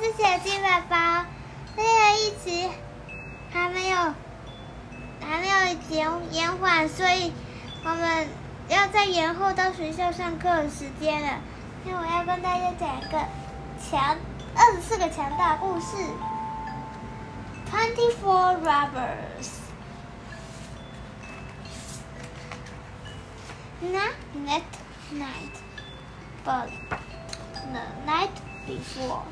是小鸡宝宝。这个一直还没有还没有延延缓，所以我们要再延后到学校上课的时间了。那我要跟大家讲一个强二十四个强大故事，Twenty Four Robbers。Not that night, but the night before.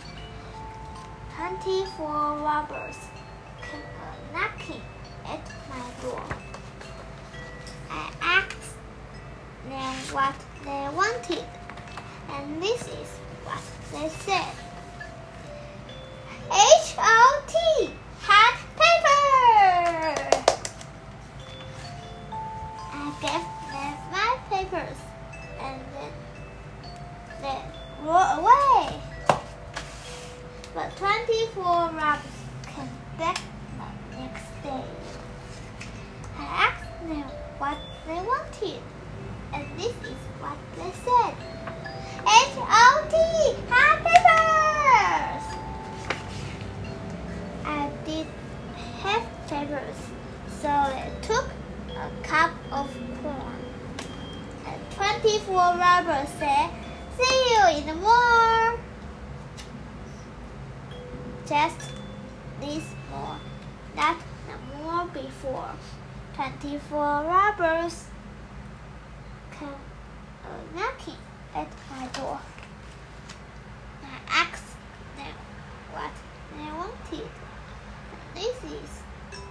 Twenty-four robbers came knocking at my door. I asked them what they wanted, and this is what they said. Hot 24 robbers came back the next day. I asked them what they wanted, and this is what they said. H-O-T, hot papers! I did have papers, so I took a cup of corn. And 24 robbers said, see you in the morning just this more, not the more before. Twenty-four robbers came uh, knocking at my door. I asked them what they wanted. And this is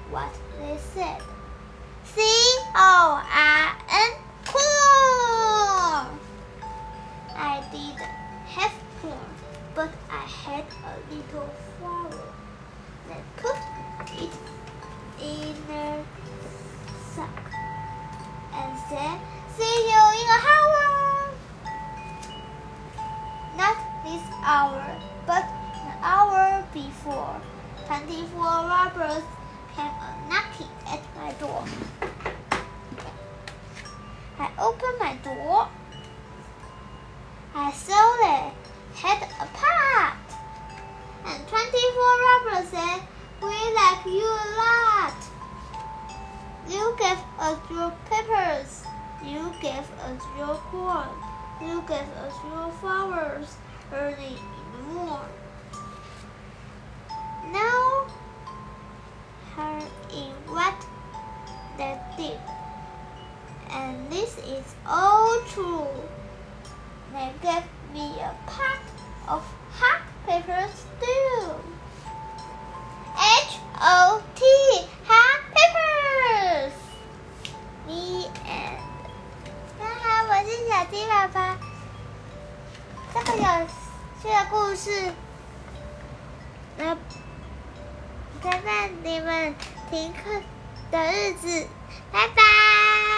what they said. Corn. Flour. They put it in a sack and said, See you in an hour. Not this hour, but an hour before. Twenty-four robbers came knocking at my door. I opened my door. I saw you a lot. You gave us your papers. You gave us your corn. You gave us your flowers early in the morning. Now, her in what they did. And this is all true. They gave me a pot of hot papers too. O T H papers. The end. 大家好，我是小鸡宝宝。这个有趣的故事，那，陪伴你们停课的日子。拜拜。